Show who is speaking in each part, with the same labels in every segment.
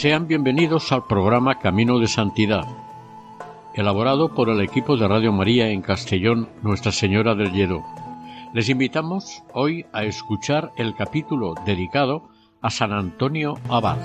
Speaker 1: Sean bienvenidos al programa Camino de Santidad, elaborado por el equipo de Radio María en Castellón, Nuestra Señora del Lledo. Les invitamos hoy a escuchar el capítulo dedicado a San Antonio Abad.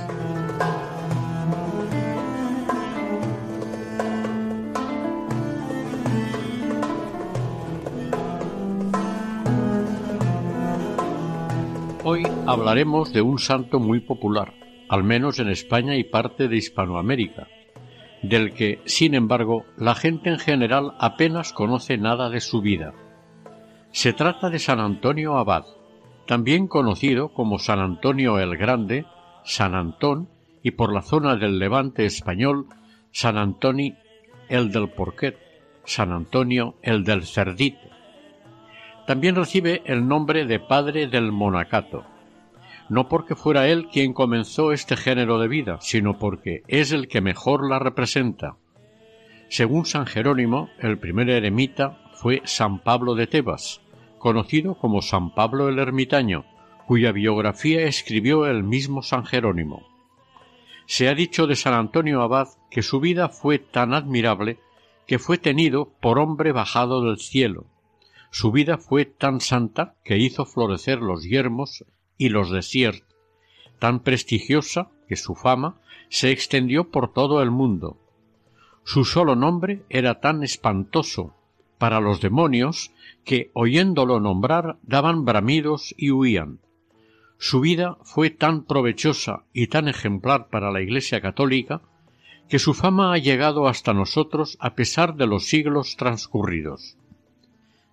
Speaker 1: Hoy hablaremos de un santo muy popular, al menos en España y parte de Hispanoamérica, del que, sin embargo, la gente en general apenas conoce nada de su vida. Se trata de San Antonio Abad, también conocido como San Antonio el Grande, San Antón y por la zona del Levante español, San Antonio el del Porquet, San Antonio el del Cerdito. También recibe el nombre de Padre del Monacato no porque fuera él quien comenzó este género de vida, sino porque es el que mejor la representa. Según San Jerónimo, el primer eremita fue San Pablo de Tebas, conocido como San Pablo el Ermitaño, cuya biografía escribió el mismo San Jerónimo. Se ha dicho de San Antonio Abad que su vida fue tan admirable que fue tenido por hombre bajado del cielo. Su vida fue tan santa que hizo florecer los yermos y los desiertos, tan prestigiosa que su fama se extendió por todo el mundo. Su solo nombre era tan espantoso para los demonios que, oyéndolo nombrar, daban bramidos y huían. Su vida fue tan provechosa y tan ejemplar para la Iglesia católica que su fama ha llegado hasta nosotros a pesar de los siglos transcurridos.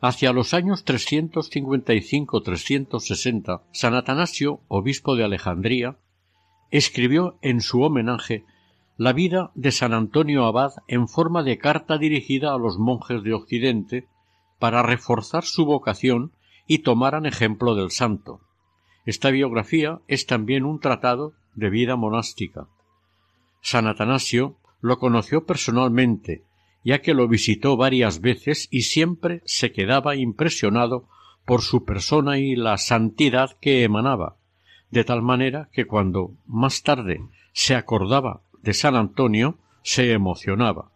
Speaker 1: Hacia los años 355-360, San Atanasio, obispo de Alejandría, escribió en su homenaje la vida de San Antonio Abad en forma de carta dirigida a los monjes de Occidente para reforzar su vocación y tomaran ejemplo del santo. Esta biografía es también un tratado de vida monástica. San Atanasio lo conoció personalmente ya que lo visitó varias veces y siempre se quedaba impresionado por su persona y la santidad que emanaba, de tal manera que cuando más tarde se acordaba de San Antonio se emocionaba.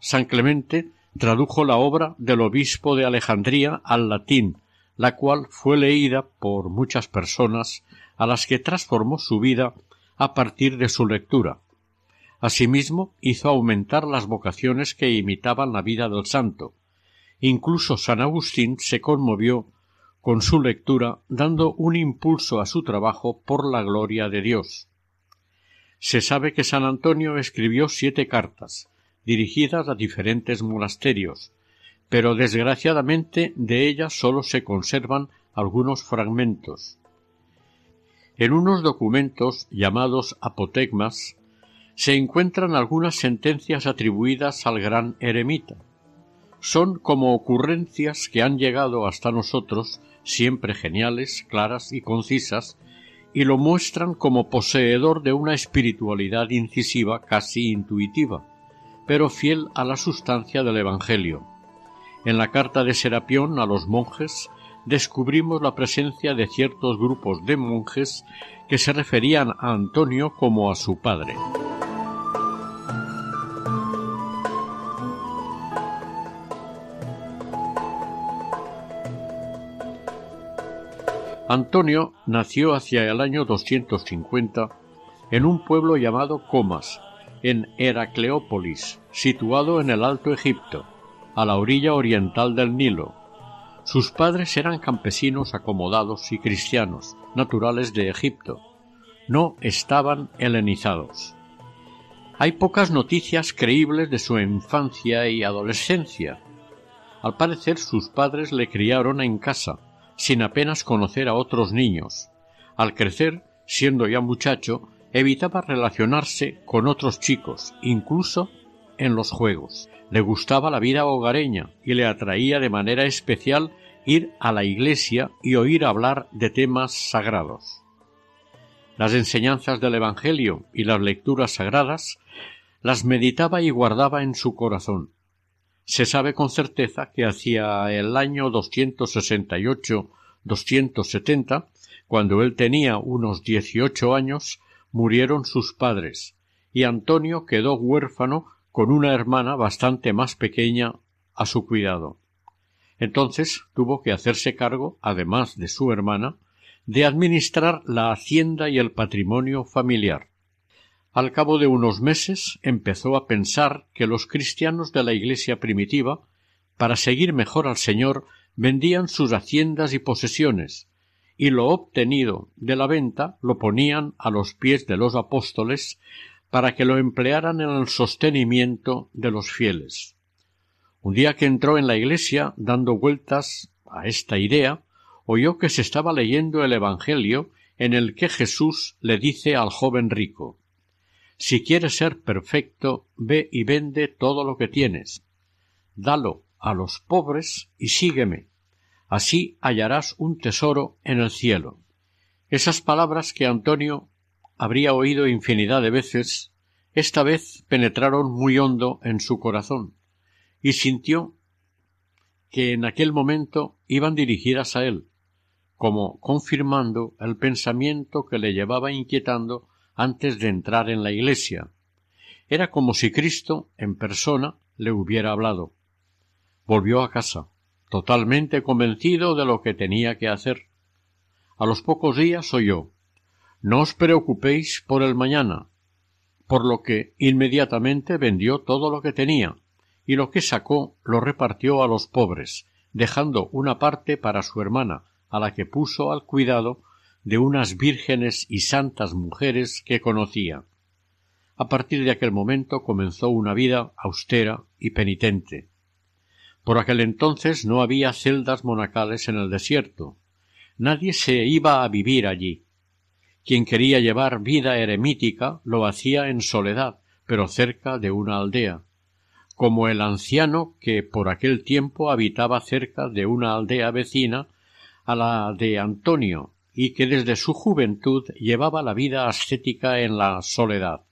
Speaker 1: San Clemente tradujo la obra del obispo de Alejandría al latín, la cual fue leída por muchas personas a las que transformó su vida a partir de su lectura. Asimismo, hizo aumentar las vocaciones que imitaban la vida del santo. Incluso San Agustín se conmovió con su lectura, dando un impulso a su trabajo por la gloria de Dios. Se sabe que San Antonio escribió siete cartas, dirigidas a diferentes monasterios, pero desgraciadamente de ellas sólo se conservan algunos fragmentos. En unos documentos llamados apotegmas se encuentran algunas sentencias atribuidas al gran eremita. Son como ocurrencias que han llegado hasta nosotros, siempre geniales, claras y concisas, y lo muestran como poseedor de una espiritualidad incisiva casi intuitiva, pero fiel a la sustancia del Evangelio. En la carta de Serapión a los monjes descubrimos la presencia de ciertos grupos de monjes que se referían a Antonio como a su padre. Antonio nació hacia el año 250 en un pueblo llamado Comas, en Heracleópolis, situado en el Alto Egipto, a la orilla oriental del Nilo. Sus padres eran campesinos acomodados y cristianos, naturales de Egipto. no estaban helenizados. Hay pocas noticias creíbles de su infancia y adolescencia. Al parecer sus padres le criaron en casa, sin apenas conocer a otros niños. Al crecer, siendo ya muchacho, evitaba relacionarse con otros chicos, incluso en los juegos. Le gustaba la vida hogareña y le atraía de manera especial ir a la iglesia y oír hablar de temas sagrados. Las enseñanzas del Evangelio y las lecturas sagradas las meditaba y guardaba en su corazón. Se sabe con certeza que hacia el año 268-270, cuando él tenía unos dieciocho años, murieron sus padres, y Antonio quedó huérfano con una hermana bastante más pequeña a su cuidado. Entonces tuvo que hacerse cargo, además de su hermana, de administrar la hacienda y el patrimonio familiar. Al cabo de unos meses empezó a pensar que los cristianos de la Iglesia primitiva, para seguir mejor al Señor, vendían sus haciendas y posesiones, y lo obtenido de la venta lo ponían a los pies de los apóstoles para que lo emplearan en el sostenimiento de los fieles. Un día que entró en la iglesia dando vueltas a esta idea, oyó que se estaba leyendo el Evangelio en el que Jesús le dice al joven rico Si quieres ser perfecto, ve y vende todo lo que tienes, dalo a los pobres y sígueme. Así hallarás un tesoro en el cielo. Esas palabras que Antonio habría oído infinidad de veces, esta vez penetraron muy hondo en su corazón y sintió que en aquel momento iban dirigidas a él, como confirmando el pensamiento que le llevaba inquietando antes de entrar en la iglesia. Era como si Cristo en persona le hubiera hablado. Volvió a casa, totalmente convencido de lo que tenía que hacer. A los pocos días oyó No os preocupéis por el mañana, por lo que inmediatamente vendió todo lo que tenía, y lo que sacó lo repartió a los pobres, dejando una parte para su hermana, a la que puso al cuidado de unas vírgenes y santas mujeres que conocía. A partir de aquel momento comenzó una vida austera y penitente. Por aquel entonces no había celdas monacales en el desierto. Nadie se iba a vivir allí. Quien quería llevar vida eremítica lo hacía en soledad, pero cerca de una aldea como el anciano que por aquel tiempo habitaba cerca de una aldea vecina a la de Antonio y que desde su juventud llevaba la vida ascética en la soledad.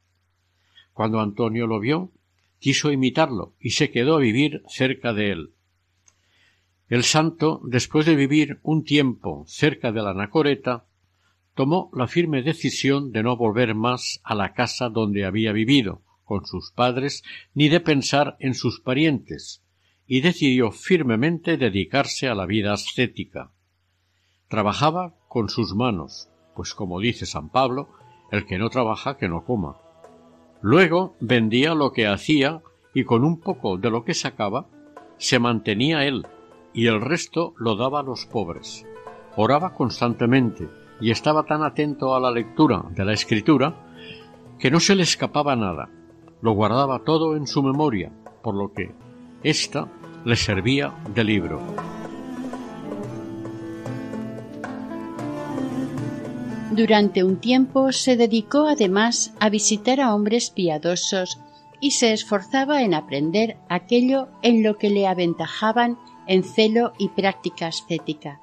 Speaker 1: Cuando Antonio lo vio, quiso imitarlo y se quedó a vivir cerca de él. El santo, después de vivir un tiempo cerca de la Anacoreta, tomó la firme decisión de no volver más a la casa donde había vivido, con sus padres ni de pensar en sus parientes, y decidió firmemente dedicarse a la vida ascética. Trabajaba con sus manos, pues como dice San Pablo, el que no trabaja que no coma. Luego vendía lo que hacía y con un poco de lo que sacaba se mantenía él y el resto lo daba a los pobres. Oraba constantemente y estaba tan atento a la lectura de la escritura que no se le escapaba nada lo guardaba todo en su memoria, por lo que ésta le servía de libro.
Speaker 2: Durante un tiempo se dedicó además a visitar a hombres piadosos y se esforzaba en aprender aquello en lo que le aventajaban en celo y práctica ascética.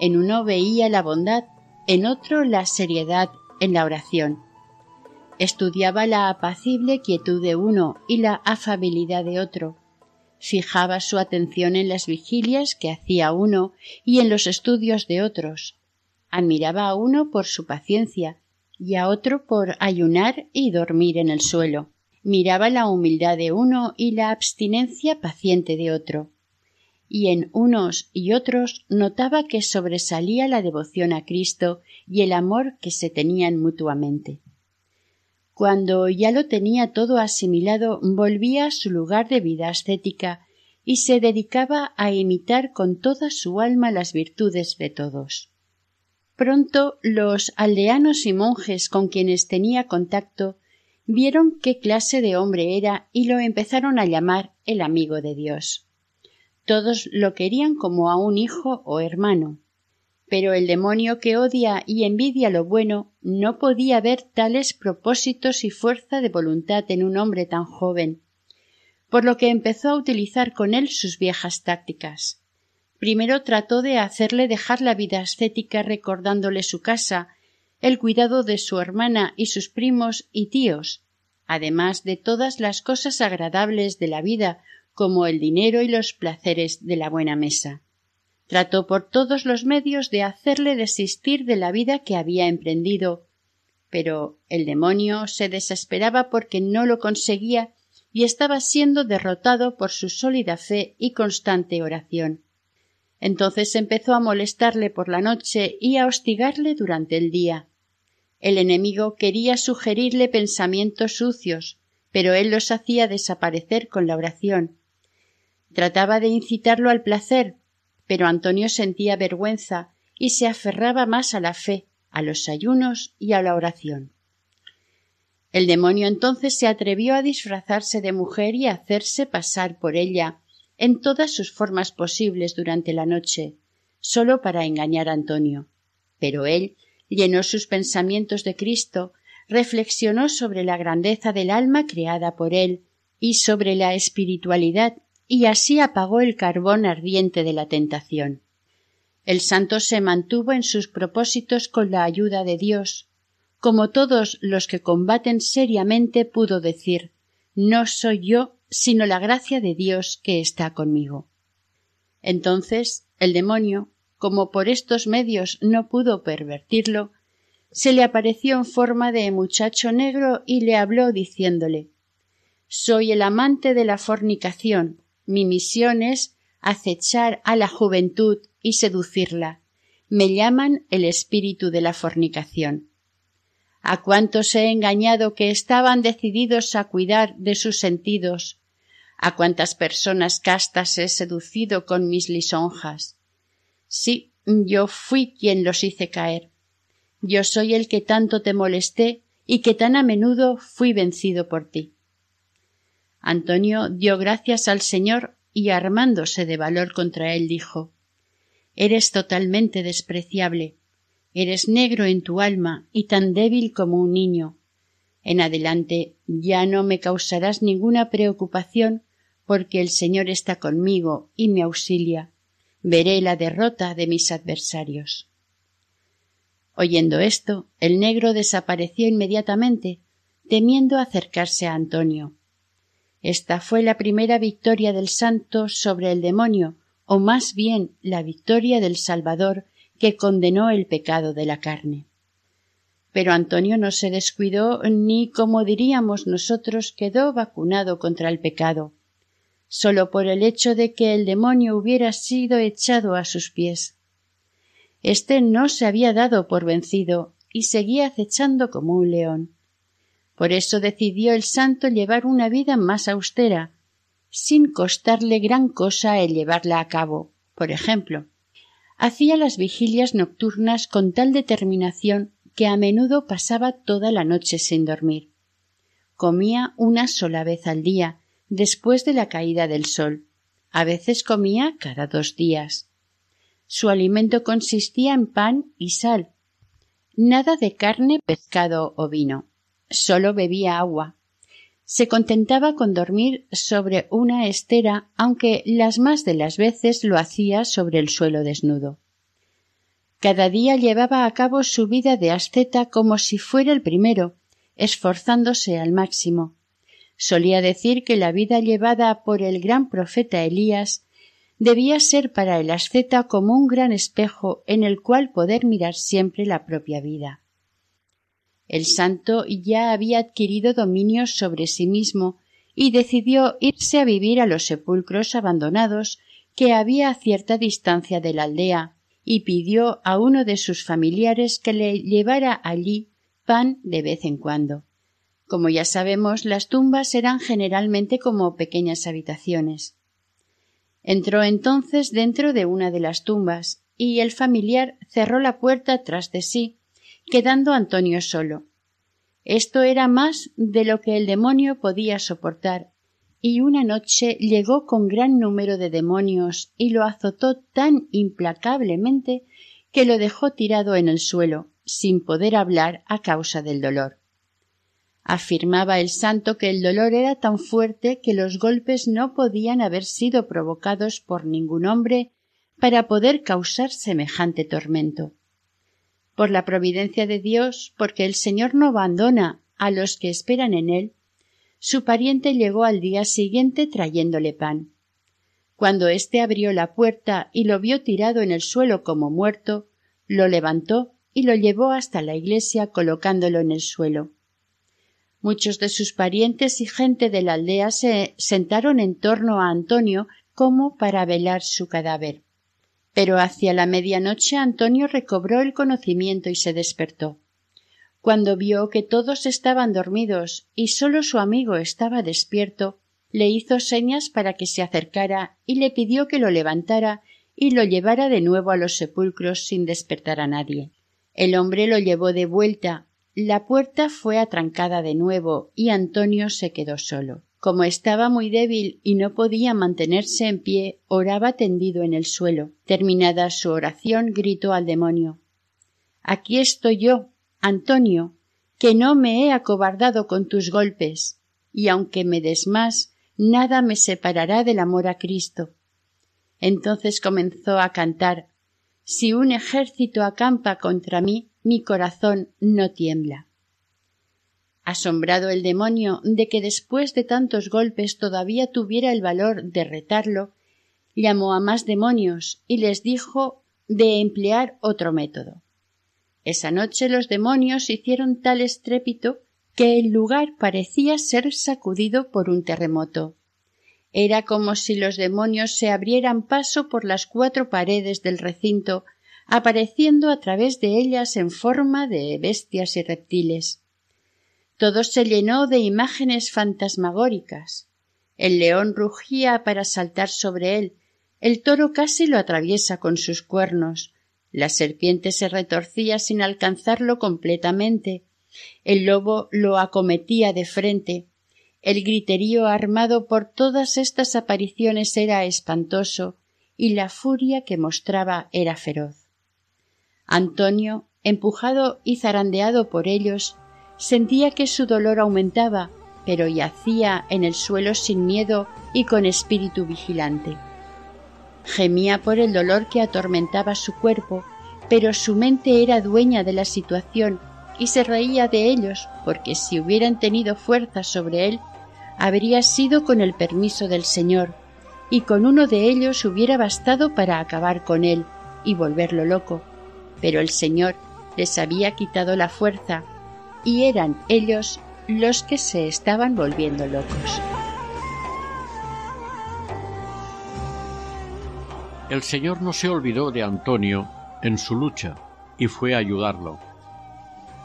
Speaker 2: En uno veía la bondad, en otro la seriedad en la oración, Estudiaba la apacible quietud de uno y la afabilidad de otro. Fijaba su atención en las vigilias que hacía uno y en los estudios de otros. Admiraba a uno por su paciencia y a otro por ayunar y dormir en el suelo. Miraba la humildad de uno y la abstinencia paciente de otro. Y en unos y otros notaba que sobresalía la devoción a Cristo y el amor que se tenían mutuamente. Cuando ya lo tenía todo asimilado, volvía a su lugar de vida ascética y se dedicaba a imitar con toda su alma las virtudes de todos. Pronto los aldeanos y monjes con quienes tenía contacto vieron qué clase de hombre era y lo empezaron a llamar el amigo de Dios. Todos lo querían como a un hijo o hermano. Pero el demonio que odia y envidia lo bueno no podía ver tales propósitos y fuerza de voluntad en un hombre tan joven, por lo que empezó a utilizar con él sus viejas tácticas. Primero trató de hacerle dejar la vida ascética recordándole su casa, el cuidado de su hermana y sus primos y tíos, además de todas las cosas agradables de la vida, como el dinero y los placeres de la buena mesa. Trató por todos los medios de hacerle desistir de la vida que había emprendido, pero el demonio se desesperaba porque no lo conseguía y estaba siendo derrotado por su sólida fe y constante oración. Entonces empezó a molestarle por la noche y a hostigarle durante el día. El enemigo quería sugerirle pensamientos sucios, pero él los hacía desaparecer con la oración. Trataba de incitarlo al placer, pero Antonio sentía vergüenza y se aferraba más a la fe, a los ayunos y a la oración. El demonio entonces se atrevió a disfrazarse de mujer y a hacerse pasar por ella, en todas sus formas posibles durante la noche, sólo para engañar a Antonio. Pero él llenó sus pensamientos de Cristo, reflexionó sobre la grandeza del alma creada por él y sobre la espiritualidad, y así apagó el carbón ardiente de la tentación. El santo se mantuvo en sus propósitos con la ayuda de Dios. Como todos los que combaten seriamente pudo decir No soy yo sino la gracia de Dios que está conmigo. Entonces el demonio, como por estos medios no pudo pervertirlo, se le apareció en forma de muchacho negro y le habló diciéndole Soy el amante de la fornicación, mi misión es acechar a la juventud y seducirla. Me llaman el espíritu de la fornicación. A cuántos he engañado que estaban decididos a cuidar de sus sentidos, a cuántas personas castas he seducido con mis lisonjas. Sí, yo fui quien los hice caer. Yo soy el que tanto te molesté y que tan a menudo fui vencido por ti. Antonio dio gracias al Señor y armándose de valor contra él dijo Eres totalmente despreciable. Eres negro en tu alma y tan débil como un niño. En adelante ya no me causarás ninguna preocupación porque el Señor está conmigo y me auxilia, veré la derrota de mis adversarios. Oyendo esto, el negro desapareció inmediatamente, temiendo acercarse a Antonio. Esta fue la primera victoria del santo sobre el demonio, o más bien la victoria del Salvador que condenó el pecado de la carne. Pero Antonio no se descuidó ni, como diríamos nosotros, quedó vacunado contra el pecado, sólo por el hecho de que el demonio hubiera sido echado a sus pies. Este no se había dado por vencido y seguía acechando como un león. Por eso decidió el santo llevar una vida más austera, sin costarle gran cosa el llevarla a cabo. Por ejemplo, hacía las vigilias nocturnas con tal determinación que a menudo pasaba toda la noche sin dormir. Comía una sola vez al día después de la caída del sol. A veces comía cada dos días. Su alimento consistía en pan y sal. Nada de carne, pescado o vino. Solo bebía agua. Se contentaba con dormir sobre una estera, aunque las más de las veces lo hacía sobre el suelo desnudo. Cada día llevaba a cabo su vida de asceta como si fuera el primero, esforzándose al máximo. Solía decir que la vida llevada por el gran profeta Elías debía ser para el asceta como un gran espejo en el cual poder mirar siempre la propia vida. El santo ya había adquirido dominio sobre sí mismo y decidió irse a vivir a los sepulcros abandonados que había a cierta distancia de la aldea, y pidió a uno de sus familiares que le llevara allí pan de vez en cuando. Como ya sabemos, las tumbas eran generalmente como pequeñas habitaciones. Entró entonces dentro de una de las tumbas y el familiar cerró la puerta tras de sí, quedando Antonio solo. Esto era más de lo que el demonio podía soportar, y una noche llegó con gran número de demonios y lo azotó tan implacablemente que lo dejó tirado en el suelo, sin poder hablar a causa del dolor. Afirmaba el santo que el dolor era tan fuerte que los golpes no podían haber sido provocados por ningún hombre para poder causar semejante tormento por la providencia de Dios, porque el Señor no abandona a los que esperan en él, su pariente llegó al día siguiente trayéndole pan. Cuando éste abrió la puerta y lo vio tirado en el suelo como muerto, lo levantó y lo llevó hasta la iglesia colocándolo en el suelo. Muchos de sus parientes y gente de la aldea se sentaron en torno a Antonio como para velar su cadáver. Pero hacia la medianoche Antonio recobró el conocimiento y se despertó. Cuando vio que todos estaban dormidos y sólo su amigo estaba despierto, le hizo señas para que se acercara y le pidió que lo levantara y lo llevara de nuevo a los sepulcros sin despertar a nadie. El hombre lo llevó de vuelta, la puerta fue atrancada de nuevo y Antonio se quedó solo. Como estaba muy débil y no podía mantenerse en pie, oraba tendido en el suelo. Terminada su oración, gritó al demonio Aquí estoy yo, Antonio, que no me he acobardado con tus golpes, y aunque me des más, nada me separará del amor a Cristo. Entonces comenzó a cantar Si un ejército acampa contra mí, mi corazón no tiembla asombrado el demonio de que después de tantos golpes todavía tuviera el valor de retarlo, llamó a más demonios y les dijo de emplear otro método. Esa noche los demonios hicieron tal estrépito que el lugar parecía ser sacudido por un terremoto. Era como si los demonios se abrieran paso por las cuatro paredes del recinto, apareciendo a través de ellas en forma de bestias y reptiles. Todo se llenó de imágenes fantasmagóricas. El león rugía para saltar sobre él, el toro casi lo atraviesa con sus cuernos, la serpiente se retorcía sin alcanzarlo completamente, el lobo lo acometía de frente, el griterío armado por todas estas apariciones era espantoso y la furia que mostraba era feroz. Antonio, empujado y zarandeado por ellos, Sentía que su dolor aumentaba, pero yacía en el suelo sin miedo y con espíritu vigilante. Gemía por el dolor que atormentaba su cuerpo, pero su mente era dueña de la situación y se reía de ellos, porque si hubieran tenido fuerza sobre él, habría sido con el permiso del Señor, y con uno de ellos hubiera bastado para acabar con él y volverlo loco. Pero el Señor les había quitado la fuerza y eran ellos los que se estaban volviendo locos.
Speaker 1: El Señor no se olvidó de Antonio en su lucha y fue a ayudarlo.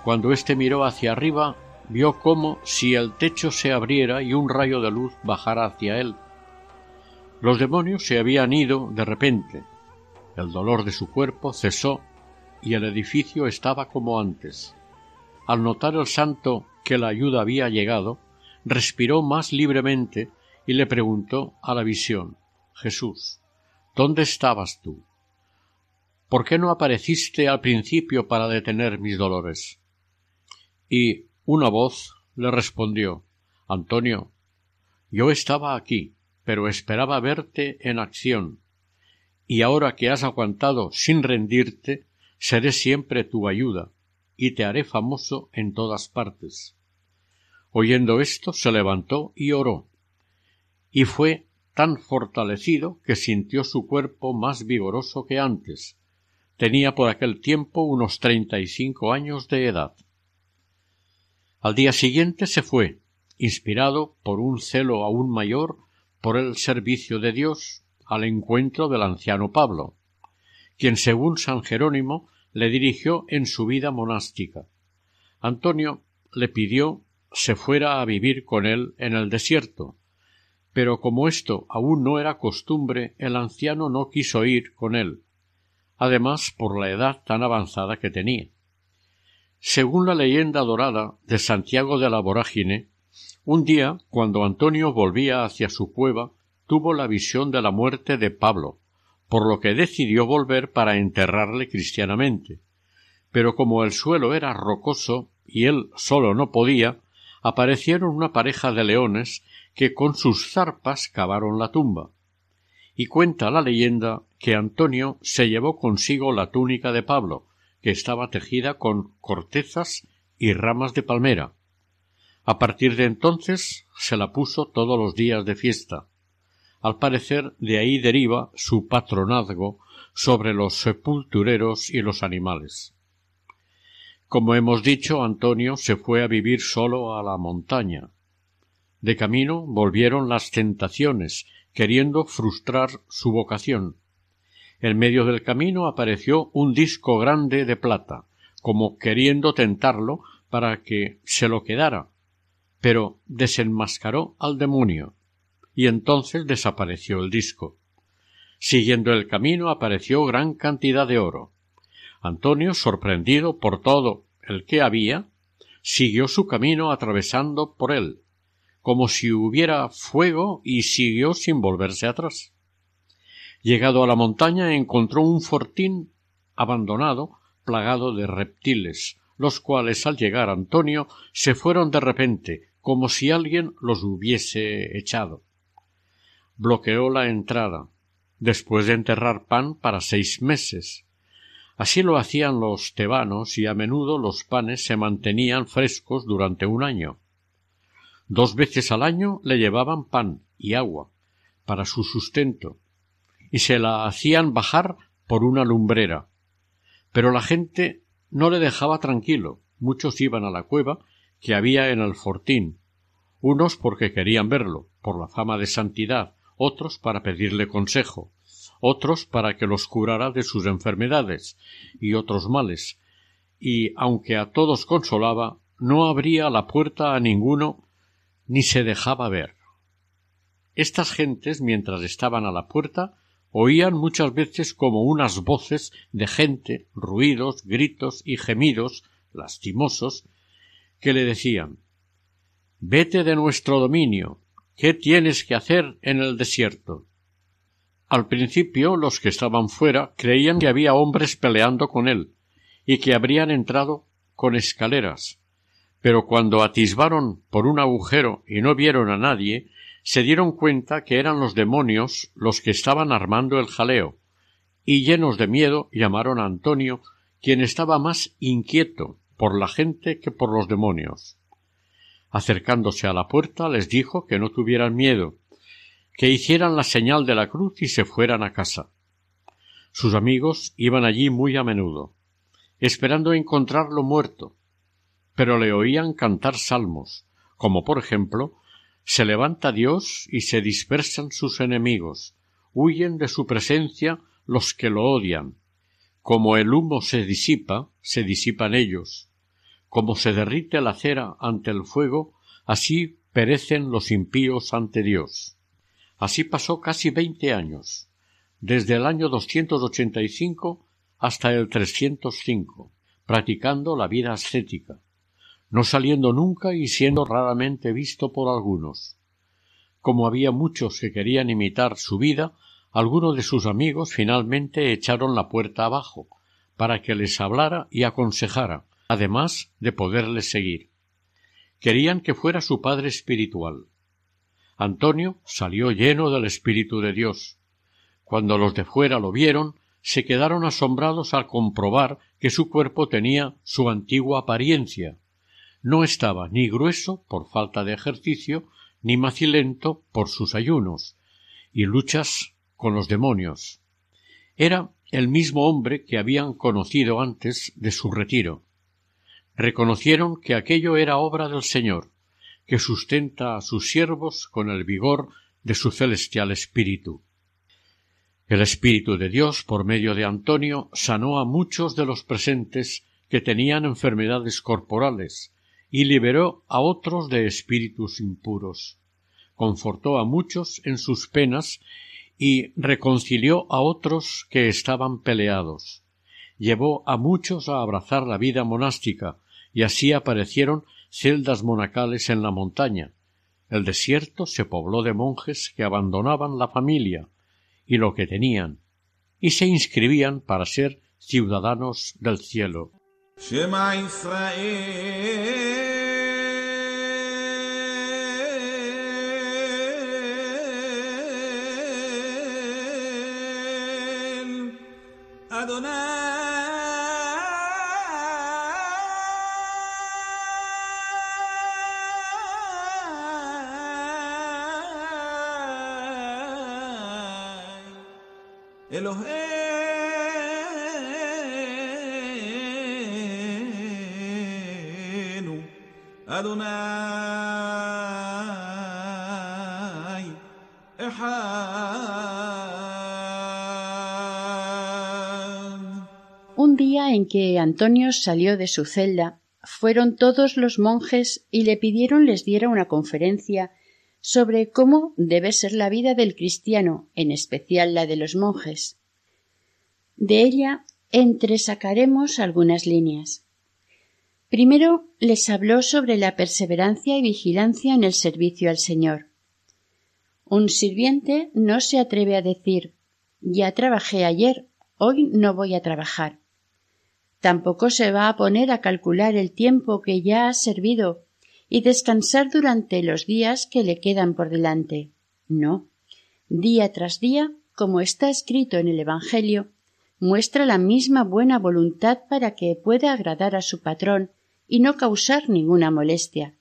Speaker 1: Cuando éste miró hacia arriba, vio como si el techo se abriera y un rayo de luz bajara hacia él. Los demonios se habían ido de repente. El dolor de su cuerpo cesó y el edificio estaba como antes. Al notar el santo que la ayuda había llegado, respiró más libremente y le preguntó a la visión Jesús, ¿dónde estabas tú? ¿Por qué no apareciste al principio para detener mis dolores? Y una voz le respondió Antonio, yo estaba aquí, pero esperaba verte en acción, y ahora que has aguantado sin rendirte, seré siempre tu ayuda, y te haré famoso en todas partes. Oyendo esto, se levantó y oró, y fue tan fortalecido que sintió su cuerpo más vigoroso que antes. Tenía por aquel tiempo unos treinta y cinco años de edad. Al día siguiente se fue, inspirado por un celo aún mayor por el servicio de Dios, al encuentro del anciano Pablo, quien según San Jerónimo le dirigió en su vida monástica. Antonio le pidió se fuera a vivir con él en el desierto, pero como esto aún no era costumbre, el anciano no quiso ir con él. además por la edad tan avanzada que tenía. Según la leyenda dorada de Santiago de la Vorágine, un día, cuando Antonio volvía hacia su cueva, tuvo la visión de la muerte de Pablo, por lo que decidió volver para enterrarle cristianamente. Pero como el suelo era rocoso y él solo no podía, aparecieron una pareja de leones que con sus zarpas cavaron la tumba. Y cuenta la leyenda que Antonio se llevó consigo la túnica de Pablo, que estaba tejida con cortezas y ramas de palmera. A partir de entonces se la puso todos los días de fiesta. Al parecer de ahí deriva su patronazgo sobre los sepultureros y los animales. Como hemos dicho, Antonio se fue a vivir solo a la montaña. De camino volvieron las tentaciones, queriendo frustrar su vocación. En medio del camino apareció un disco grande de plata, como queriendo tentarlo para que se lo quedara, pero desenmascaró al demonio, y entonces desapareció el disco. Siguiendo el camino apareció gran cantidad de oro. Antonio, sorprendido por todo el que había, siguió su camino atravesando por él, como si hubiera fuego y siguió sin volverse atrás. Llegado a la montaña encontró un fortín abandonado, plagado de reptiles, los cuales al llegar Antonio se fueron de repente, como si alguien los hubiese echado. Bloqueó la entrada, después de enterrar pan para seis meses, Así lo hacían los tebanos y a menudo los panes se mantenían frescos durante un año. Dos veces al año le llevaban pan y agua para su sustento y se la hacían bajar por una lumbrera. Pero la gente no le dejaba tranquilo. Muchos iban a la cueva que había en el fortín, unos porque querían verlo, por la fama de santidad, otros para pedirle consejo, otros para que los curara de sus enfermedades y otros males, y aunque a todos consolaba, no abría la puerta a ninguno ni se dejaba ver. Estas gentes, mientras estaban a la puerta, oían muchas veces como unas voces de gente, ruidos, gritos y gemidos lastimosos, que le decían Vete de nuestro dominio. ¿Qué tienes que hacer en el desierto? Al principio los que estaban fuera creían que había hombres peleando con él y que habrían entrado con escaleras. Pero cuando atisbaron por un agujero y no vieron a nadie, se dieron cuenta que eran los demonios los que estaban armando el jaleo, y llenos de miedo llamaron a Antonio, quien estaba más inquieto por la gente que por los demonios. Acercándose a la puerta les dijo que no tuvieran miedo, que hicieran la señal de la cruz y se fueran a casa. Sus amigos iban allí muy a menudo, esperando encontrarlo muerto, pero le oían cantar salmos, como por ejemplo se levanta Dios y se dispersan sus enemigos, huyen de su presencia los que lo odian. Como el humo se disipa, se disipan ellos. Como se derrite la cera ante el fuego, así perecen los impíos ante Dios. Así pasó casi veinte años, desde el año 285 hasta el 305, practicando la vida ascética, no saliendo nunca y siendo raramente visto por algunos. Como había muchos que querían imitar su vida, algunos de sus amigos finalmente echaron la puerta abajo, para que les hablara y aconsejara, además de poderles seguir. Querían que fuera su padre espiritual. Antonio salió lleno del Espíritu de Dios. Cuando los de fuera lo vieron, se quedaron asombrados al comprobar que su cuerpo tenía su antigua apariencia. No estaba ni grueso por falta de ejercicio, ni macilento por sus ayunos y luchas con los demonios. Era el mismo hombre que habían conocido antes de su retiro. Reconocieron que aquello era obra del Señor, que sustenta a sus siervos con el vigor de su celestial espíritu. El Espíritu de Dios, por medio de Antonio, sanó a muchos de los presentes que tenían enfermedades corporales y liberó a otros de espíritus impuros. Confortó a muchos en sus penas y reconcilió a otros que estaban peleados. Llevó a muchos a abrazar la vida monástica, y así aparecieron celdas monacales en la montaña. El desierto se pobló de monjes que abandonaban la familia y lo que tenían, y se inscribían para ser ciudadanos del cielo.
Speaker 2: Un día en que Antonio salió de su celda, fueron todos los monjes y le pidieron les diera una conferencia sobre cómo debe ser la vida del cristiano, en especial la de los monjes. De ella entresacaremos algunas líneas. Primero les habló sobre la perseverancia y vigilancia en el servicio al Señor. Un sirviente no se atreve a decir ya trabajé ayer, hoy no voy a trabajar. Tampoco se va a poner a calcular el tiempo que ya ha servido y descansar durante los días que le quedan por delante. No. Día tras día, como está escrito en el Evangelio, muestra la misma buena voluntad para que pueda agradar a su patrón y no causar ninguna molestia.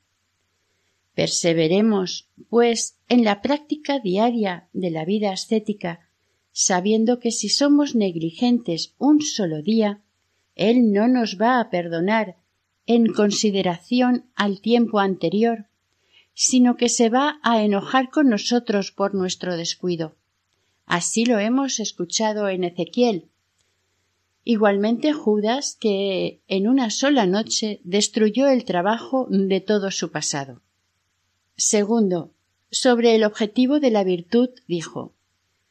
Speaker 2: Perseveremos, pues, en la práctica diaria de la vida ascética, sabiendo que si somos negligentes un solo día, Él no nos va a perdonar en consideración al tiempo anterior, sino que se va a enojar con nosotros por nuestro descuido. Así lo hemos escuchado en Ezequiel. Igualmente Judas, que en una sola noche destruyó el trabajo de todo su pasado. Segundo, sobre el objetivo de la virtud, dijo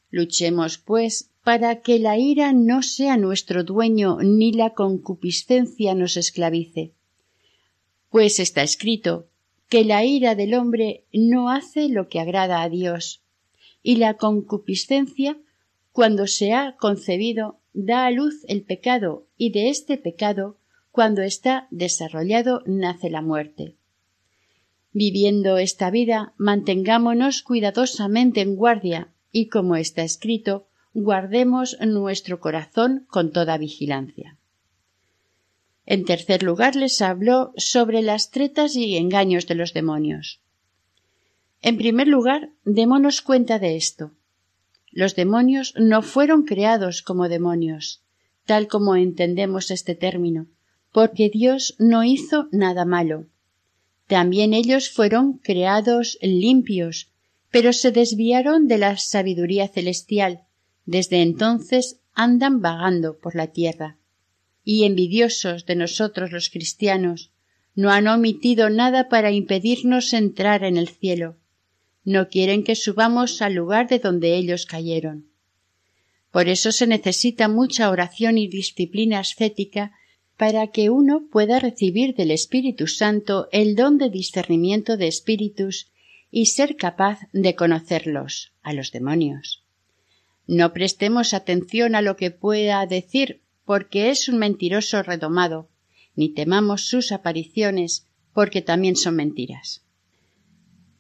Speaker 2: Luchemos, pues, para que la ira no sea nuestro dueño ni la concupiscencia nos esclavice pues está escrito que la ira del hombre no hace lo que agrada a Dios, y la concupiscencia, cuando se ha concebido, da a luz el pecado, y de este pecado, cuando está desarrollado, nace la muerte. Viviendo esta vida, mantengámonos cuidadosamente en guardia, y como está escrito, guardemos nuestro corazón con toda vigilancia. En tercer lugar, les habló sobre las tretas y engaños de los demonios. En primer lugar, démonos cuenta de esto. Los demonios no fueron creados como demonios, tal como entendemos este término, porque Dios no hizo nada malo. También ellos fueron creados limpios, pero se desviaron de la sabiduría celestial. Desde entonces andan vagando por la tierra y envidiosos de nosotros los cristianos, no han omitido nada para impedirnos entrar en el cielo. No quieren que subamos al lugar de donde ellos cayeron. Por eso se necesita mucha oración y disciplina ascética para que uno pueda recibir del Espíritu Santo el don de discernimiento de espíritus y ser capaz de conocerlos, a los demonios. No prestemos atención a lo que pueda decir porque es un mentiroso redomado, ni temamos sus apariciones, porque también son mentiras.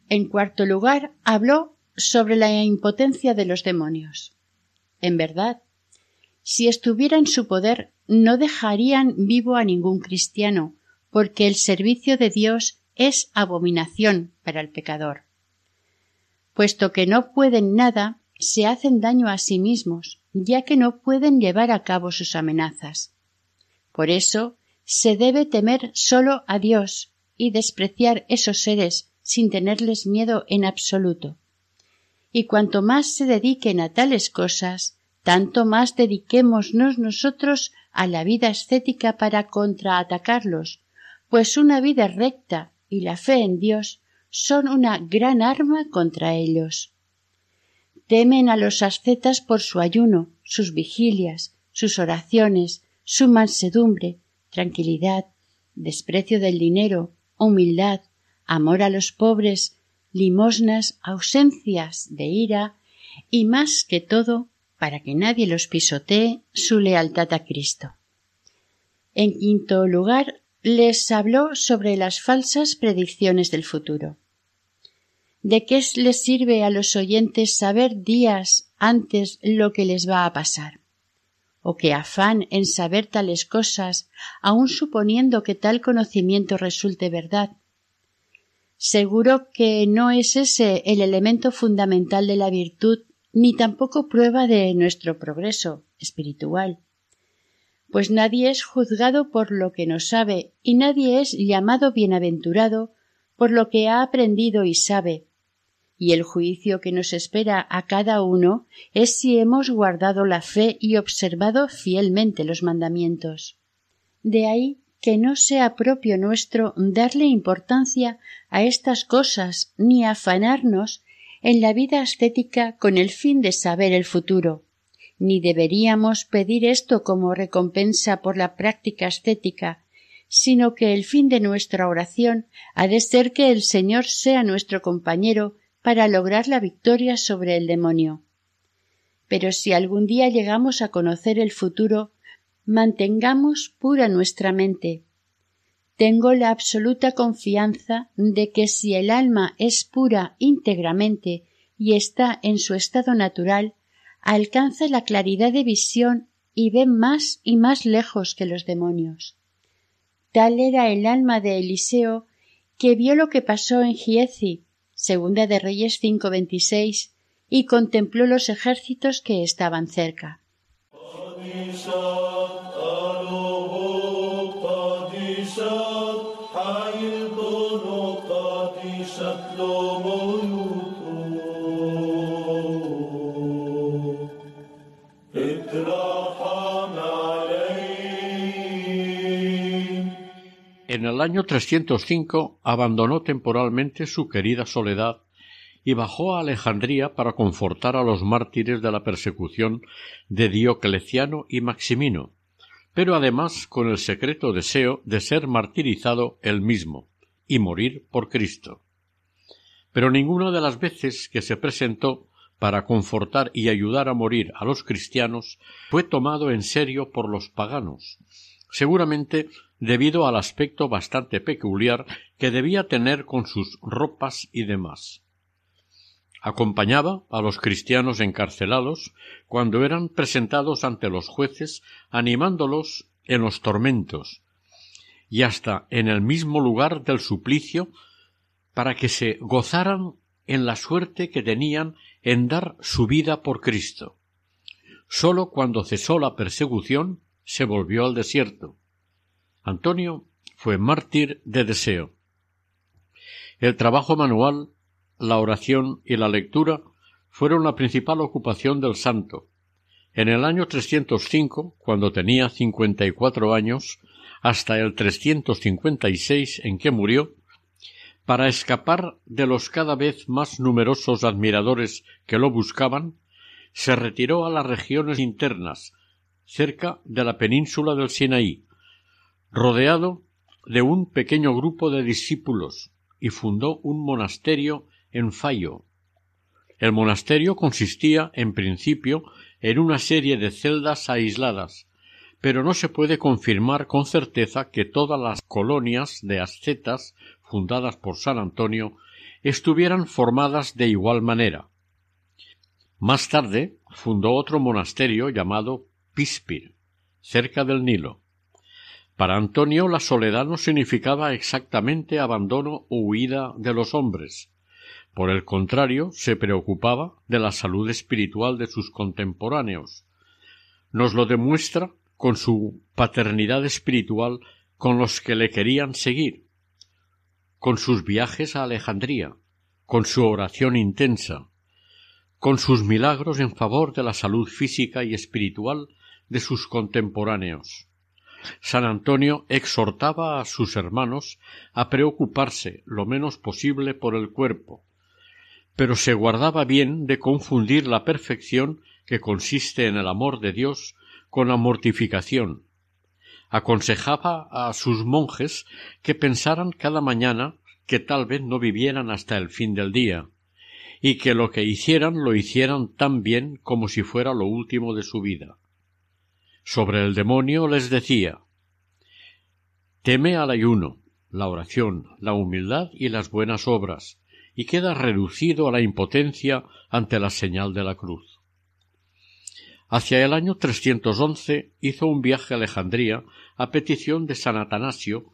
Speaker 2: En cuarto lugar, habló sobre la impotencia de los demonios. En verdad, si estuviera en su poder, no dejarían vivo a ningún cristiano, porque el servicio de Dios es abominación para el pecador. Puesto que no pueden nada, se hacen daño a sí mismos, ya que no pueden llevar a cabo sus amenazas. Por eso se debe temer solo a Dios y despreciar esos seres sin tenerles miedo en absoluto. Y cuanto más se dediquen a tales cosas, tanto más dediquémonos nosotros a la vida ascética para contraatacarlos, pues una vida recta y la fe en Dios son una gran arma contra ellos. Temen a los ascetas por su ayuno, sus vigilias, sus oraciones, su mansedumbre, tranquilidad, desprecio del dinero, humildad, amor a los pobres, limosnas, ausencias de ira y más que todo, para que nadie los pisotee, su lealtad a Cristo. En quinto lugar, les habló sobre las falsas predicciones del futuro. ¿De qué les sirve a los oyentes saber días antes lo que les va a pasar? ¿O qué afán en saber tales cosas, aun suponiendo que tal conocimiento resulte verdad? Seguro que no es ese el elemento fundamental de la virtud, ni tampoco prueba de nuestro progreso espiritual pues nadie es juzgado por lo que no sabe y nadie es llamado bienaventurado por lo que ha aprendido y sabe. Y el juicio que nos espera a cada uno es si hemos guardado la fe y observado fielmente los mandamientos. De ahí que no sea propio nuestro darle importancia a estas cosas ni afanarnos en la vida ascética con el fin de saber el futuro ni deberíamos pedir esto como recompensa por la práctica ascética, sino que el fin de nuestra oración ha de ser que el Señor sea nuestro compañero para lograr la victoria sobre el demonio. Pero si algún día llegamos a conocer el futuro, mantengamos pura nuestra mente. Tengo la absoluta confianza de que si el alma es pura íntegramente y está en su estado natural, alcanza la claridad de visión y ve más y más lejos que los demonios. Tal era el alma de Eliseo que vio lo que pasó en Giezi, segunda de Reyes 5:26, y contempló los ejércitos que estaban cerca.
Speaker 1: En el año 305 abandonó temporalmente su querida soledad y bajó a Alejandría para confortar a los mártires de la persecución de Diocleciano y Maximino, pero además con el secreto deseo de ser martirizado él mismo y morir por Cristo. Pero ninguna de las veces que se presentó para confortar y ayudar a morir a los cristianos fue tomado en serio por los paganos, seguramente debido al aspecto bastante peculiar que debía tener con sus ropas y demás. Acompañaba a los cristianos encarcelados cuando eran presentados ante los jueces, animándolos en los tormentos, y hasta en el mismo lugar del suplicio, para que se gozaran en la suerte que tenían en dar su vida por Cristo. Sólo cuando cesó la persecución se volvió al desierto. Antonio fue mártir de deseo. El trabajo manual, la oración y la lectura fueron la principal ocupación del santo. En el año 305, cuando tenía cincuenta y cuatro años, hasta el 356 en que murió, para escapar de los cada vez más numerosos admiradores que lo buscaban, se retiró a las regiones internas, cerca de la península del Sinaí, rodeado de un pequeño grupo de discípulos, y fundó un monasterio en Fallo. El monasterio consistía, en principio, en una serie de celdas aisladas, pero no se puede confirmar con certeza que todas las colonias de ascetas fundadas por San Antonio estuvieran formadas de igual manera. Más tarde fundó otro monasterio llamado Pispir, cerca del Nilo. Para Antonio la soledad no significaba exactamente abandono o huida de los hombres. Por el contrario, se preocupaba de la salud espiritual de sus contemporáneos. Nos lo demuestra con su paternidad espiritual con los que le querían seguir, con sus viajes a Alejandría, con su oración intensa, con sus milagros en favor de la salud física y espiritual de sus contemporáneos. San Antonio exhortaba a sus hermanos a preocuparse lo menos posible por el cuerpo, pero se guardaba bien de confundir la perfección que consiste en el amor de Dios con la mortificación. Aconsejaba a sus monjes que pensaran cada mañana que tal vez no vivieran hasta el fin del día, y que lo que hicieran lo hicieran tan bien como si fuera lo último de su vida. Sobre el demonio les decía Teme al ayuno, la oración, la humildad y las buenas obras, y queda reducido a la impotencia ante la señal de la cruz. Hacia el año 311 hizo un viaje a Alejandría a petición de San Atanasio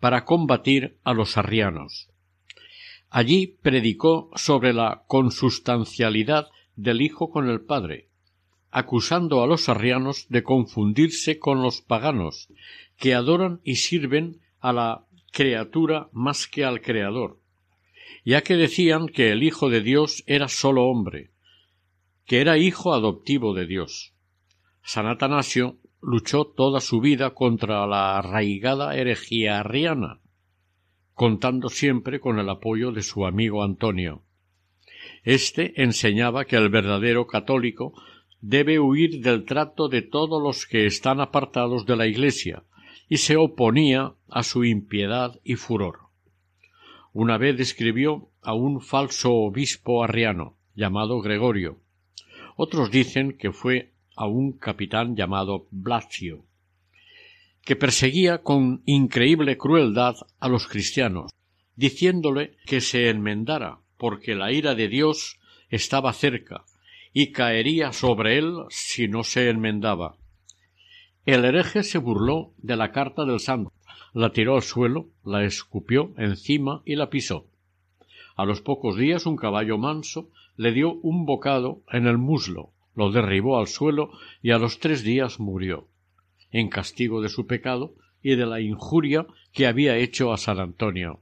Speaker 1: para combatir a los arrianos. Allí predicó sobre la consustancialidad del Hijo con el Padre, acusando a los arrianos de confundirse con los paganos, que adoran y sirven a la criatura más que al Creador, ya que decían que el Hijo de Dios era sólo hombre, que era hijo adoptivo de Dios. San Atanasio luchó toda su vida contra la arraigada herejía arriana, contando siempre con el apoyo de su amigo Antonio. Este enseñaba que el verdadero católico debe huir del trato de todos los que están apartados de la Iglesia, y se oponía a su impiedad y furor. Una vez escribió a un falso obispo arriano, llamado Gregorio. Otros dicen que fue a un capitán llamado Blasio, que perseguía con increíble crueldad a los cristianos, diciéndole que se enmendara, porque la ira de Dios estaba cerca, y caería sobre él si no se enmendaba. El hereje se burló de la carta del santo, la tiró al suelo, la escupió encima y la pisó. A los pocos días un caballo manso le dio un bocado en el muslo, lo derribó al suelo y a los tres días murió, en castigo de su pecado y de la injuria que había hecho a San Antonio.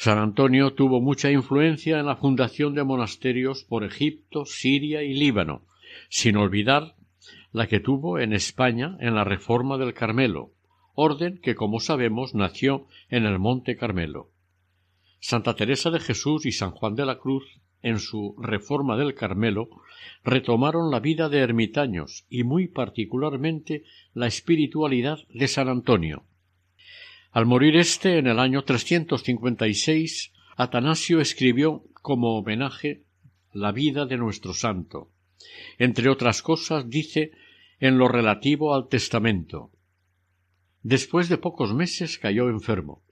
Speaker 1: San Antonio tuvo mucha influencia en la fundación de monasterios por Egipto, Siria y Líbano, sin olvidar la que tuvo en España en la reforma del Carmelo, orden que, como sabemos, nació en el Monte Carmelo. Santa Teresa de Jesús y San Juan de la Cruz, en su reforma del Carmelo, retomaron la vida de ermitaños y muy particularmente la espiritualidad de San Antonio. Al morir éste en el año 356, Atanasio escribió como homenaje la vida de nuestro santo, entre otras cosas, dice en lo relativo al testamento. Después de pocos meses cayó enfermo.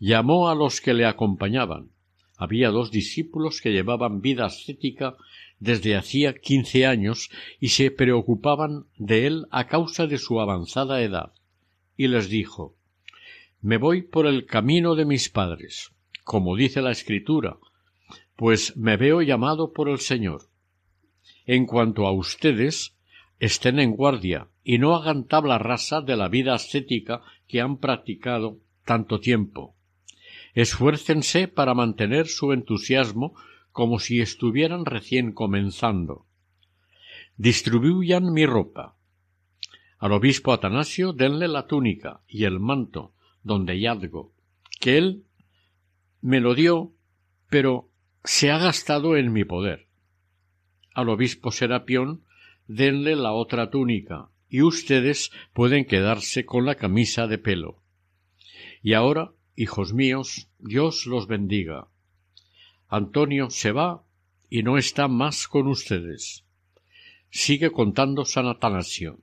Speaker 1: Llamó a los que le acompañaban. Había dos discípulos que llevaban vida ascética desde hacía quince años y se preocupaban de él a causa de su avanzada edad. Y les dijo Me voy por el camino de mis padres, como dice la Escritura, pues me veo llamado por el Señor. En cuanto a ustedes, estén en guardia y no hagan tabla rasa de la vida ascética que han practicado tanto tiempo. Esfuércense para mantener su entusiasmo como si estuvieran recién comenzando. Distribuyan mi ropa. Al obispo Atanasio denle la túnica y el manto donde yadgo, que él me lo dio, pero se ha gastado en mi poder al obispo Serapión denle la otra túnica y ustedes pueden quedarse con la camisa de pelo. Y ahora, hijos míos, Dios los bendiga. Antonio se va y no está más con ustedes. Sigue contando San Atanasio.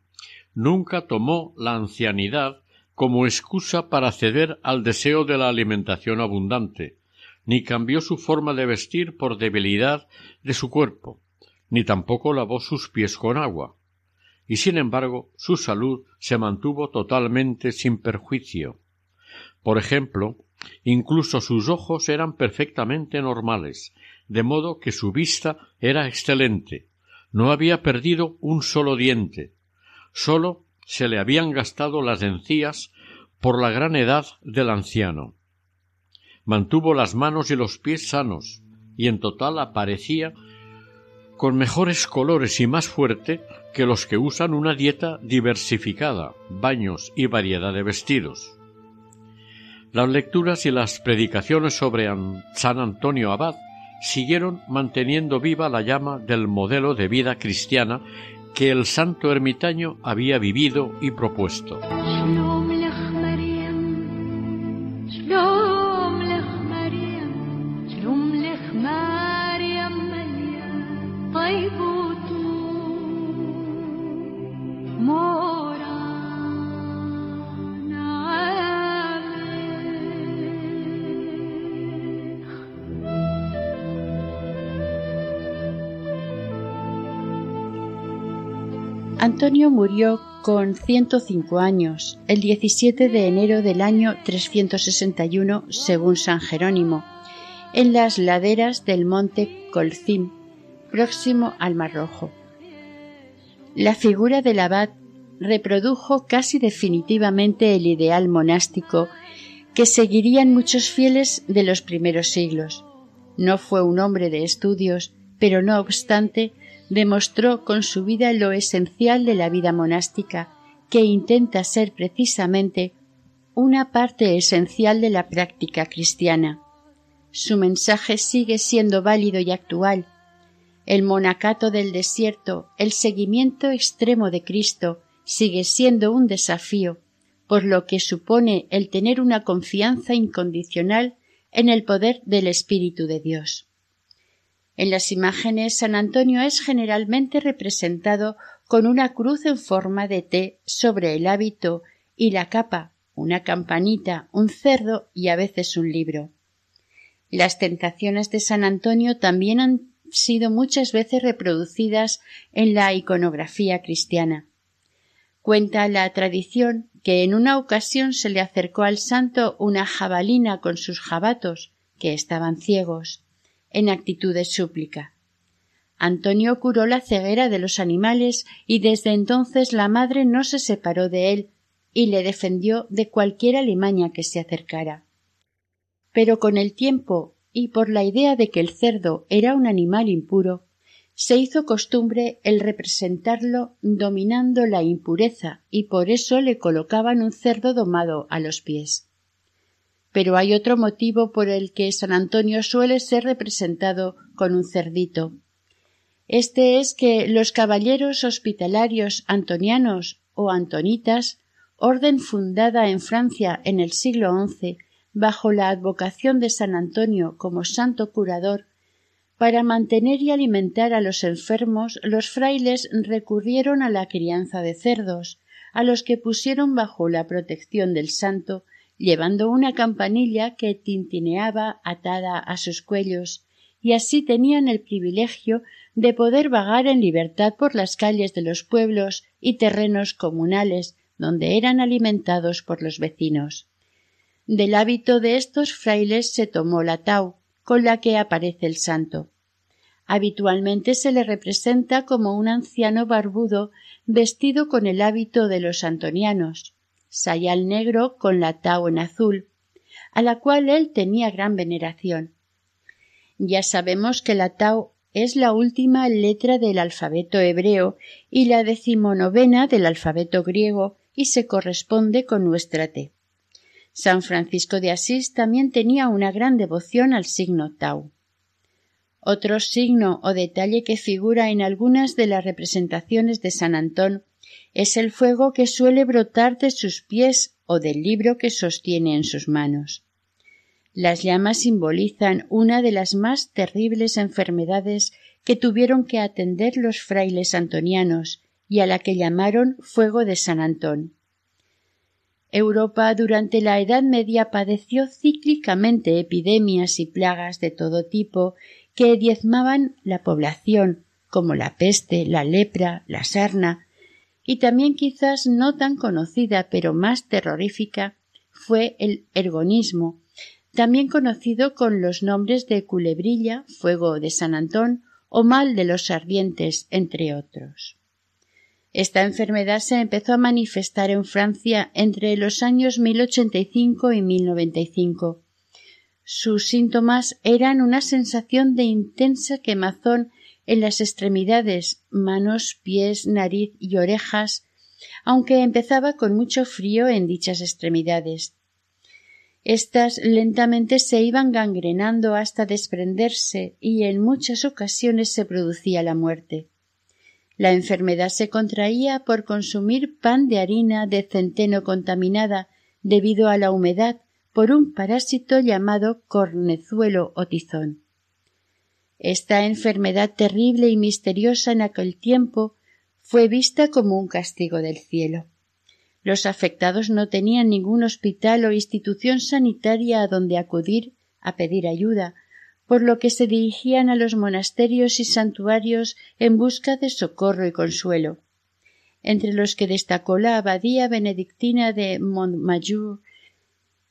Speaker 1: Nunca tomó la ancianidad como excusa para ceder al deseo de la alimentación abundante, ni cambió su forma de vestir por debilidad de su cuerpo, ni tampoco lavó sus pies con agua, y sin embargo su salud se mantuvo totalmente sin perjuicio. Por ejemplo, incluso sus ojos eran perfectamente normales, de modo que su vista era excelente, no había perdido un solo diente, sólo se le habían gastado las encías por la gran edad del anciano. Mantuvo las manos y los pies sanos, y en total aparecía con mejores colores y más fuerte que los que usan una dieta diversificada, baños y variedad de vestidos. Las lecturas y las predicaciones sobre San Antonio Abad siguieron manteniendo viva la llama del modelo de vida cristiana que el santo ermitaño había vivido y propuesto.
Speaker 2: Antonio murió con 105 años el 17 de enero del año 361 según San Jerónimo, en las laderas del monte Colcim, próximo al Mar Rojo. La figura del abad reprodujo casi definitivamente el ideal monástico que seguirían muchos fieles de los primeros siglos. No fue un hombre de estudios, pero no obstante demostró con su vida lo esencial de la vida monástica, que intenta ser precisamente una parte esencial de la práctica cristiana. Su mensaje sigue siendo válido y actual. El monacato del desierto, el seguimiento extremo de Cristo, sigue siendo un desafío, por lo que supone el tener una confianza incondicional en el poder del Espíritu de Dios. En las imágenes San Antonio es generalmente representado con una cruz en forma de T sobre el hábito y la capa, una campanita, un cerdo y a veces un libro. Las tentaciones de San Antonio también han sido muchas veces reproducidas en la iconografía cristiana. Cuenta la tradición que en una ocasión se le acercó al santo una jabalina con sus jabatos, que estaban ciegos en actitud de súplica. Antonio curó la ceguera de los animales y desde entonces la madre no se separó de él y le defendió de cualquier alimaña que se acercara. Pero con el tiempo y por la idea de que el cerdo era un animal impuro, se hizo costumbre el representarlo dominando la impureza y por eso le colocaban un cerdo domado a los pies. Pero hay otro motivo por el que San Antonio suele ser representado con un cerdito. Este es que los caballeros hospitalarios antonianos o antonitas, orden fundada en Francia en el siglo XI bajo la advocación de San Antonio como santo curador, para mantener y alimentar a los enfermos, los frailes recurrieron a la crianza de cerdos, a los que pusieron bajo la protección del santo llevando una campanilla que tintineaba atada a sus cuellos, y así tenían el privilegio de poder vagar en libertad por las calles de los pueblos y terrenos comunales donde eran alimentados por los vecinos. Del hábito de estos frailes se tomó la tau, con la que aparece el santo. Habitualmente se le representa como un anciano barbudo vestido con el hábito de los antonianos, sayal negro con la en azul, a la cual él tenía gran veneración. Ya sabemos que la tau es la última letra del alfabeto hebreo y la decimonovena del alfabeto griego y se corresponde con nuestra T. San Francisco de Asís también tenía una gran devoción al signo tau. Otro signo o detalle que figura en algunas de las representaciones de San Antón es el fuego que suele brotar de sus pies o del libro que sostiene en sus manos. Las llamas simbolizan una de las más terribles enfermedades que tuvieron que atender los frailes antonianos y a la que llamaron fuego de San Antón. Europa durante la Edad Media padeció cíclicamente epidemias y plagas de todo tipo que diezmaban la población, como la peste, la lepra, la sarna, y también quizás no tan conocida pero más terrorífica fue el ergonismo, también conocido con los nombres de culebrilla, fuego de San Antón o mal de los ardientes, entre otros. Esta enfermedad se empezó a manifestar en Francia entre los años 1085 y 1095. Sus síntomas eran una sensación de intensa quemazón en las extremidades, manos, pies, nariz y orejas, aunque empezaba con mucho frío en dichas extremidades. Estas lentamente se iban gangrenando hasta desprenderse y en muchas ocasiones se producía la muerte. La enfermedad se contraía por consumir pan de harina de centeno contaminada debido a la humedad por un parásito llamado cornezuelo o tizón. Esta enfermedad terrible y misteriosa en aquel tiempo fue vista como un castigo del cielo. Los afectados no tenían ningún hospital o institución sanitaria a donde acudir a pedir ayuda, por lo que se dirigían a los monasterios y santuarios en busca de socorro y consuelo, entre los que destacó la abadía benedictina de Montmajour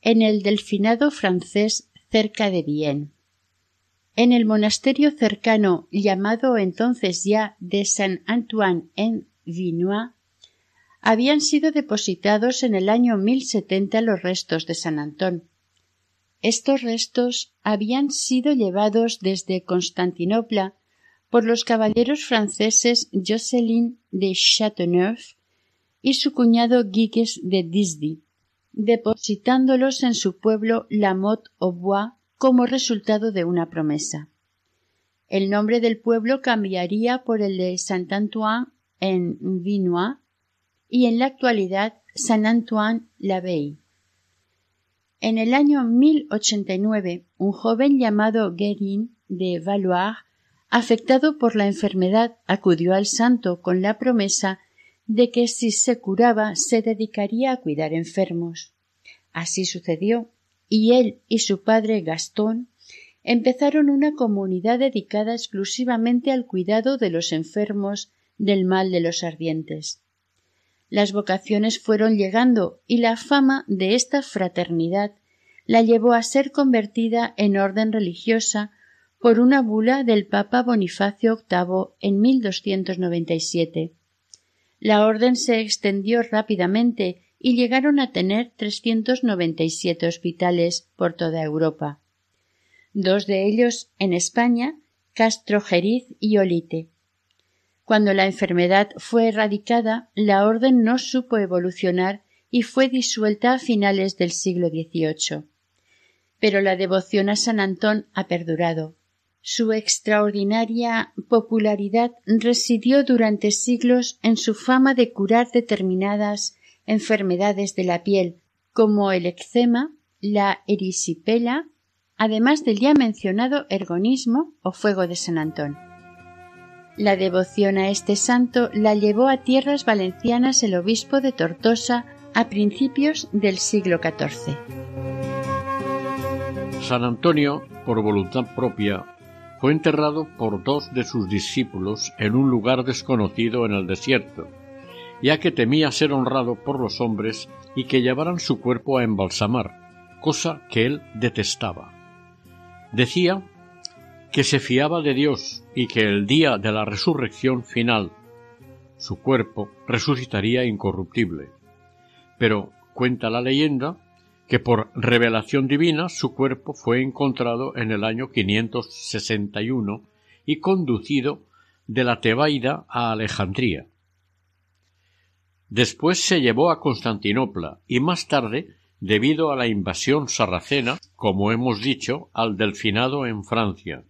Speaker 2: en el delfinado francés cerca de Vienne. En el monasterio cercano llamado entonces ya de Saint Antoine en Vinois habían sido depositados en el año 1070 los restos de San Antón, estos restos habían sido llevados desde Constantinopla por los caballeros franceses Jocelyn de Chateauneuf y su cuñado Guigues de Disdy, depositándolos en su pueblo La Motte au Bois como resultado de una promesa. El nombre del pueblo cambiaría por el de Saint Antoine en Vinois y en la actualidad Saint Antoine l'Abeille. En el año 1089, un joven llamado Guérin de Valois, afectado por la enfermedad, acudió al santo con la promesa de que si se curaba se dedicaría a cuidar enfermos. Así sucedió, y él y su padre Gastón empezaron una comunidad dedicada exclusivamente al cuidado de los enfermos del mal de los ardientes. Las vocaciones fueron llegando y la fama de esta fraternidad la llevó a ser convertida en orden religiosa por una bula del Papa Bonifacio VIII en 1297. La orden se extendió rápidamente y llegaron a tener 397 hospitales por toda Europa. Dos de ellos en España, Castrojeriz y Olite. Cuando la enfermedad fue erradicada, la orden no supo evolucionar y fue disuelta a finales del siglo XVIII. Pero la devoción a San Antón ha perdurado. Su extraordinaria popularidad residió durante siglos en su fama de curar determinadas enfermedades de la piel, como el eczema, la erisipela, además del ya mencionado ergonismo o fuego de San Antón. La devoción a este santo la llevó a tierras valencianas el obispo de Tortosa a principios del siglo XIV.
Speaker 1: San Antonio, por voluntad propia, fue enterrado por dos de sus discípulos en un lugar desconocido en el desierto, ya que temía ser honrado por los hombres y que llevaran su cuerpo a embalsamar, cosa que él detestaba. Decía que se fiaba de Dios y que el día de la resurrección final su cuerpo resucitaría incorruptible. Pero cuenta la leyenda que por revelación divina su cuerpo fue encontrado en el año 561 y conducido de la Tebaida a Alejandría. Después se llevó a Constantinopla y más tarde, debido a la invasión sarracena, como hemos dicho, al Delfinado en Francia.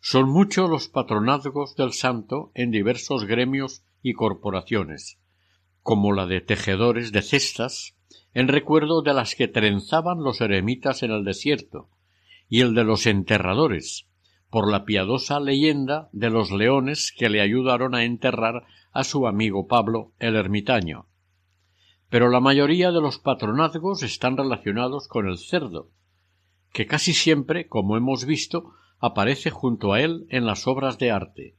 Speaker 1: Son muchos los patronazgos del santo en diversos gremios y corporaciones, como la de tejedores de cestas, en recuerdo de las que trenzaban los eremitas en el desierto, y el de los enterradores, por la piadosa leyenda de los leones que le ayudaron a enterrar a su amigo Pablo el ermitaño. Pero la mayoría de los patronazgos están relacionados con el cerdo, que casi siempre, como hemos visto, aparece junto a él en las obras de arte.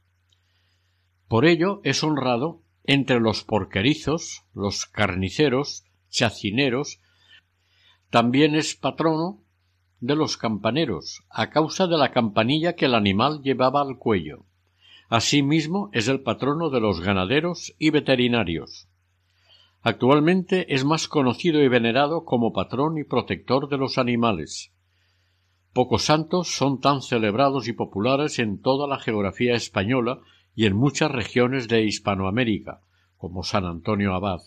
Speaker 1: Por ello es honrado entre los porquerizos, los carniceros, chacineros, también es patrono de los campaneros, a causa de la campanilla que el animal llevaba al cuello. Asimismo es el patrono de los ganaderos y veterinarios. Actualmente es más conocido y venerado como patrón y protector de los animales. Pocos santos son tan celebrados y populares en toda la geografía española y en muchas regiones de Hispanoamérica, como San Antonio Abad.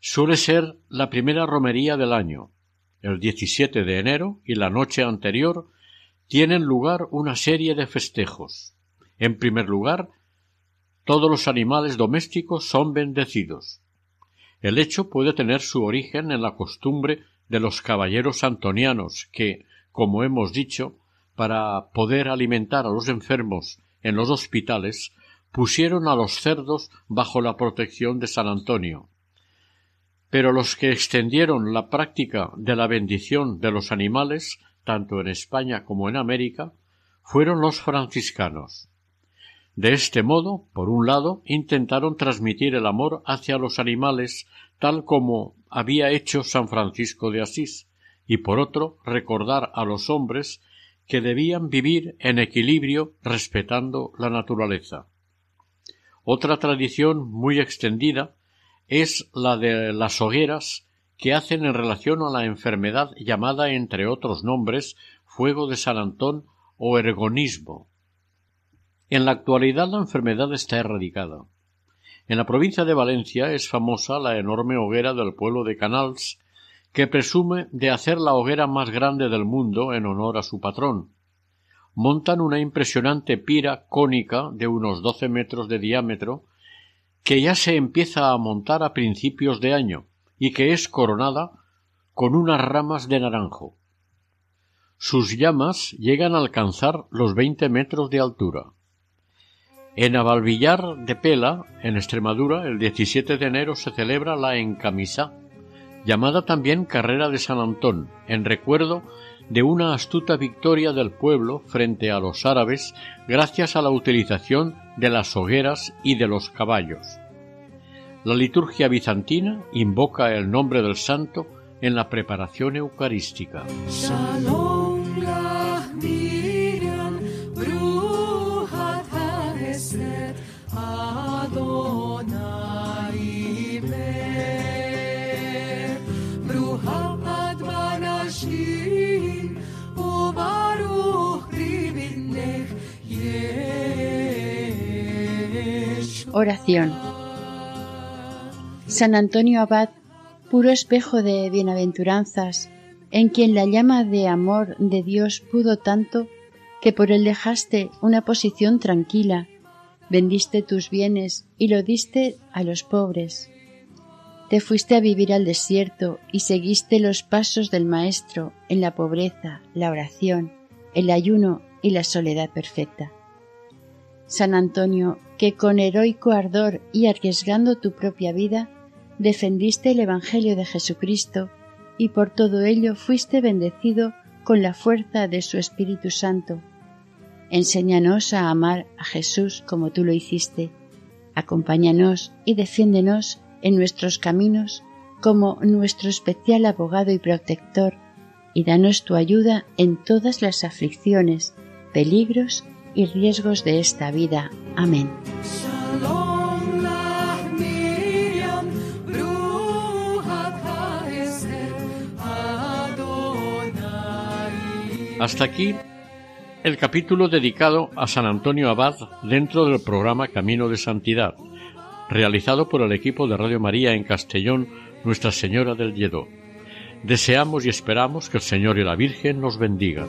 Speaker 1: Suele ser la primera romería del año. el 17 de enero y la noche anterior tienen lugar una serie de festejos. En primer lugar, todos los animales domésticos son bendecidos. El hecho puede tener su origen en la costumbre de los caballeros antonianos que, como hemos dicho, para poder alimentar a los enfermos en los hospitales, pusieron a los cerdos bajo la protección de San Antonio. Pero los que extendieron la práctica de la bendición de los animales, tanto en España como en América, fueron los franciscanos. De este modo, por un lado, intentaron transmitir el amor hacia los animales tal como había hecho San Francisco de Asís, y por otro, recordar a los hombres que debían vivir en equilibrio respetando la naturaleza. Otra tradición muy extendida es la de las hogueras que hacen en relación a la enfermedad llamada entre otros nombres fuego de San Antón o ergonismo. En la actualidad la enfermedad está erradicada. En la provincia de Valencia es famosa la enorme hoguera del pueblo de Canals, que presume de hacer la hoguera más grande del mundo en honor a su patrón. Montan una impresionante pira cónica de unos doce metros de diámetro, que ya se empieza a montar a principios de año y que es coronada con unas ramas de naranjo. Sus llamas llegan a alcanzar los veinte metros de altura. En Avalvillar de Pela, en Extremadura, el 17 de enero se celebra la encamisa, llamada también Carrera de San Antón, en recuerdo de una astuta victoria del pueblo frente a los árabes gracias a la utilización de las hogueras y de los caballos. La liturgia bizantina invoca el nombre del santo en la preparación eucarística.
Speaker 2: Oración. San Antonio Abad, puro espejo de bienaventuranzas, en quien la llama de amor de Dios pudo tanto que por él dejaste una posición tranquila, vendiste tus bienes y lo diste a los pobres. Te fuiste a vivir al desierto y seguiste los pasos del Maestro en la pobreza, la oración, el ayuno y la soledad perfecta. San Antonio, que con heroico ardor y arriesgando tu propia vida, defendiste el Evangelio de Jesucristo y por todo ello fuiste bendecido con la fuerza de su Espíritu Santo. Enséñanos a amar a Jesús como tú lo hiciste. Acompáñanos y defiéndenos en nuestros caminos como nuestro especial abogado y protector, y danos tu ayuda en todas las aflicciones, peligros y riesgos de esta vida. Amén.
Speaker 1: Hasta aquí el capítulo dedicado a San Antonio Abad dentro del programa Camino de Santidad, realizado por el equipo de Radio María en Castellón, Nuestra Señora del Lledó. Deseamos y esperamos que el Señor y la Virgen nos bendigan.